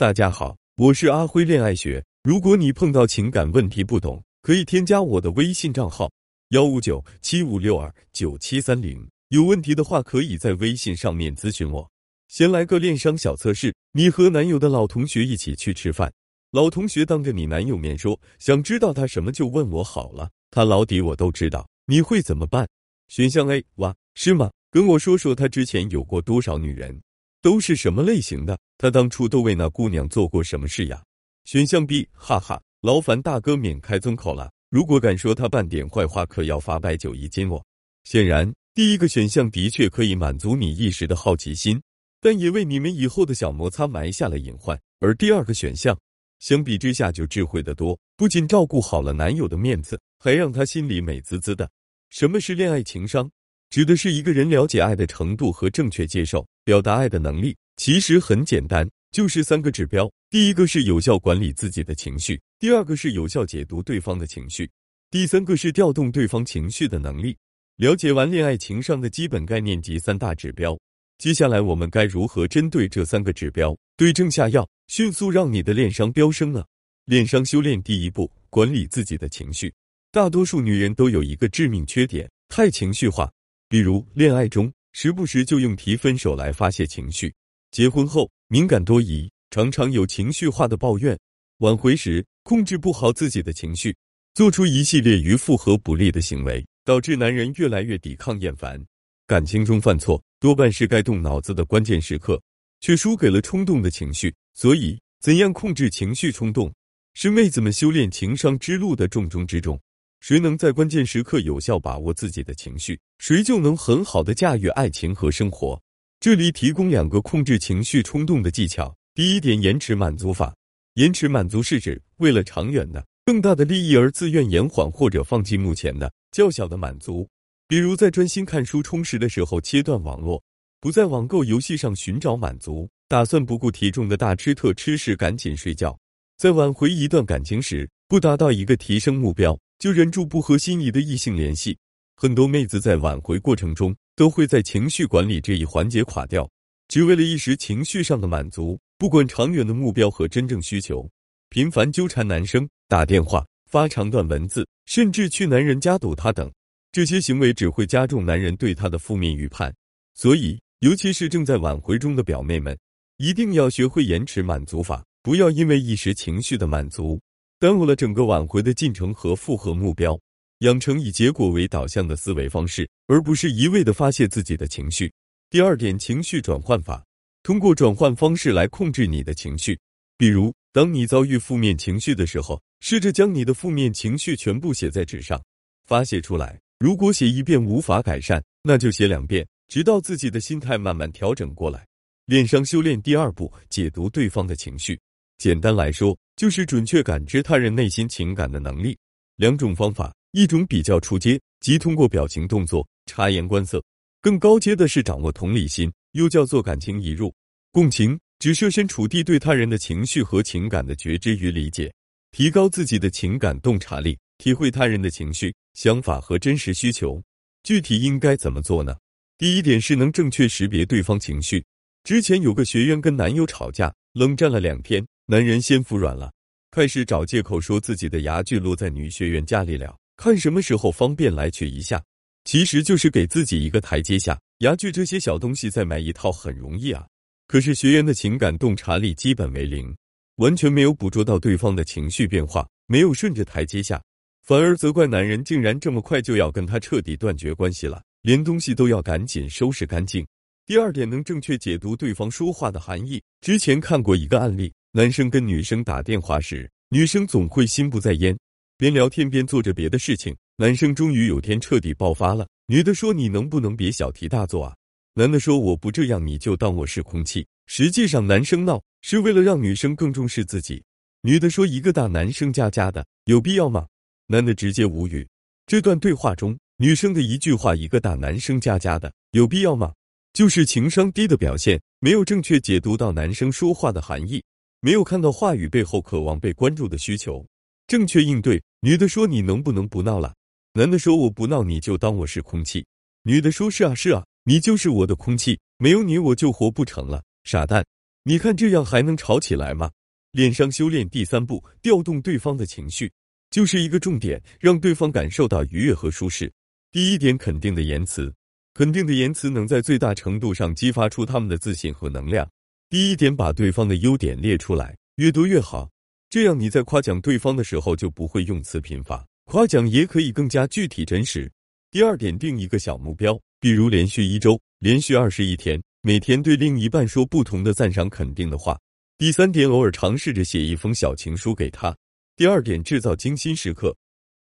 大家好，我是阿辉恋爱学。如果你碰到情感问题不懂，可以添加我的微信账号幺五九七五六二九七三零。有问题的话，可以在微信上面咨询我。先来个恋商小测试：你和男友的老同学一起去吃饭，老同学当着你男友面说，想知道他什么就问我好了，他老底我都知道，你会怎么办？选项 A：哇，是吗？跟我说说他之前有过多少女人。都是什么类型的？他当初都为那姑娘做过什么事呀？选项 B，哈哈，劳烦大哥免开尊口了。如果敢说他半点坏话，可要罚白酒一斤哦。显然，第一个选项的确可以满足你一时的好奇心，但也为你们以后的小摩擦埋下了隐患。而第二个选项，相比之下就智慧的多，不仅照顾好了男友的面子，还让他心里美滋滋的。什么是恋爱情商？指的是一个人了解爱的程度和正确接受、表达爱的能力。其实很简单，就是三个指标：第一个是有效管理自己的情绪；第二个是有效解读对方的情绪；第三个是调动对方情绪的能力。了解完恋爱情商的基本概念及三大指标，接下来我们该如何针对这三个指标对症下药，迅速让你的恋商飙升呢？恋商修炼第一步：管理自己的情绪。大多数女人都有一个致命缺点，太情绪化。比如恋爱中，时不时就用提分手来发泄情绪；结婚后敏感多疑，常常有情绪化的抱怨；挽回时控制不好自己的情绪，做出一系列于复合不利的行为，导致男人越来越抵抗厌烦。感情中犯错，多半是该动脑子的关键时刻，却输给了冲动的情绪。所以，怎样控制情绪冲动，是妹子们修炼情商之路的重中之重。谁能在关键时刻有效把握自己的情绪，谁就能很好的驾驭爱情和生活。这里提供两个控制情绪冲动的技巧。第一点，延迟满足法。延迟满足是指为了长远的、更大的利益而自愿延缓或者放弃目前的较小的满足。比如在专心看书充实的时候切断网络，不在网购游戏上寻找满足，打算不顾体重的大吃特吃时赶紧睡觉。在挽回一段感情时，不达到一个提升目标。就忍住不和心仪的异性联系，很多妹子在挽回过程中都会在情绪管理这一环节垮掉，只为了一时情绪上的满足，不管长远的目标和真正需求，频繁纠缠男生，打电话、发长段文字，甚至去男人家堵他等，这些行为只会加重男人对她的负面预判。所以，尤其是正在挽回中的表妹们，一定要学会延迟满足法，不要因为一时情绪的满足。耽误了整个挽回的进程和复合目标，养成以结果为导向的思维方式，而不是一味的发泄自己的情绪。第二点，情绪转换法，通过转换方式来控制你的情绪。比如，当你遭遇负面情绪的时候，试着将你的负面情绪全部写在纸上，发泄出来。如果写一遍无法改善，那就写两遍，直到自己的心态慢慢调整过来。恋商修炼第二步，解读对方的情绪。简单来说，就是准确感知他人内心情感的能力。两种方法，一种比较出阶，即通过表情动作察言观色；更高阶的是掌握同理心，又叫做感情移入。共情指设身处地对他人的情绪和情感的觉知与理解，提高自己的情感洞察力，体会他人的情绪、想法和真实需求。具体应该怎么做呢？第一点是能正确识别对方情绪。之前有个学员跟男友吵架，冷战了两天。男人先服软了，开始找借口说自己的牙具落在女学员家里了，看什么时候方便来取一下。其实就是给自己一个台阶下。牙具这些小东西再买一套很容易啊。可是学员的情感洞察力基本为零，完全没有捕捉到对方的情绪变化，没有顺着台阶下，反而责怪男人竟然这么快就要跟他彻底断绝关系了，连东西都要赶紧收拾干净。第二点，能正确解读对方说话的含义。之前看过一个案例。男生跟女生打电话时，女生总会心不在焉，边聊天边做着别的事情。男生终于有天彻底爆发了，女的说：“你能不能别小题大做啊？”男的说：“我不这样，你就当我是空气。”实际上，男生闹是为了让女生更重视自己。女的说：“一个大男生家家的，有必要吗？”男的直接无语。这段对话中，女生的一句话：“一个大男生家家的，有必要吗？”就是情商低的表现，没有正确解读到男生说话的含义。没有看到话语背后渴望被关注的需求，正确应对。女的说：“你能不能不闹了？”男的说：“我不闹，你就当我是空气。”女的说：“是啊，是啊，你就是我的空气，没有你我就活不成了。”傻蛋。你看这样还能吵起来吗？恋上修炼第三步，调动对方的情绪，就是一个重点，让对方感受到愉悦和舒适。第一点，肯定的言辞，肯定的言辞能在最大程度上激发出他们的自信和能量。第一点，把对方的优点列出来，越多越好，这样你在夸奖对方的时候就不会用词贫乏，夸奖也可以更加具体真实。第二点，定一个小目标，比如连续一周，连续二十一天，每天对另一半说不同的赞赏肯定的话。第三点，偶尔尝试着写一封小情书给他。第二点，制造精心时刻。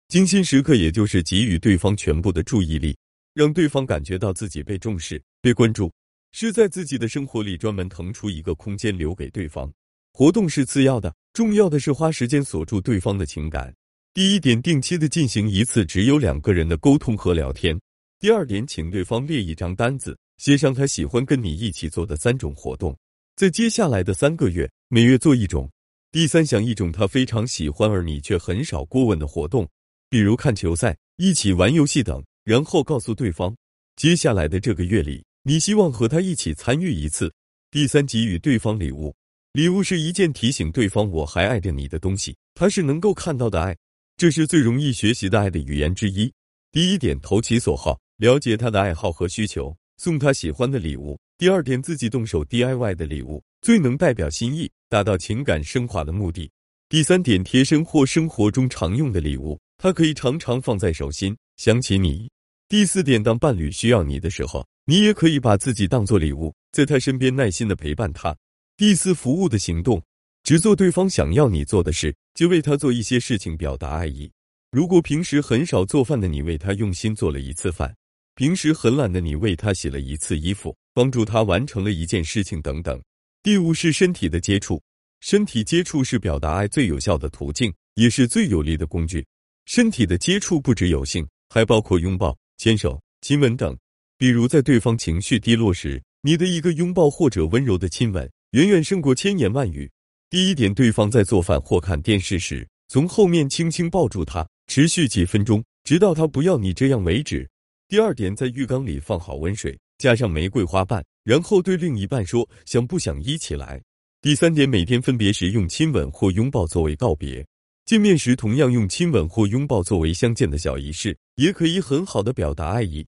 精心时刻也就是给予对方全部的注意力，让对方感觉到自己被重视、被关注。是在自己的生活里专门腾出一个空间留给对方。活动是次要的，重要的是花时间锁住对方的情感。第一点，定期的进行一次只有两个人的沟通和聊天。第二点，请对方列一张单子，写上他喜欢跟你一起做的三种活动。在接下来的三个月，每月做一种。第三，想一种他非常喜欢而你却很少过问的活动，比如看球赛、一起玩游戏等。然后告诉对方，接下来的这个月里，你希望和他一起参与一次。第三，给予对方礼物。礼物是一件提醒对方我还爱着你的东西，它是能够看到的爱，这是最容易学习的爱的语言之一。第一点，投其所好，了解他的爱好和需求，送他喜欢的礼物。第二点，自己动手 DIY 的礼物最能代表心意，达到情感升华的目的。第三点，贴身或生活中常用的礼物，它可以常常放在手心，想起你。第四点，当伴侣需要你的时候，你也可以把自己当做礼物，在他身边耐心的陪伴他。第四，服务的行动，只做对方想要你做的事，就为他做一些事情表达爱意。如果平时很少做饭的你为他用心做了一次饭，平时很懒的你为他洗了一次衣服。帮助他完成了一件事情等等。第五是身体的接触，身体接触是表达爱最有效的途径，也是最有力的工具。身体的接触不只有性，还包括拥抱、牵手、亲吻等。比如在对方情绪低落时，你的一个拥抱或者温柔的亲吻，远远胜过千言万语。第一点，对方在做饭或看电视时，从后面轻轻抱住他，持续几分钟，直到他不要你这样为止。第二点，在浴缸里放好温水。加上玫瑰花瓣，然后对另一半说：“想不想一起来？”第三点，每天分别时用亲吻或拥抱作为告别，见面时同样用亲吻或拥抱作为相见的小仪式，也可以很好的表达爱意。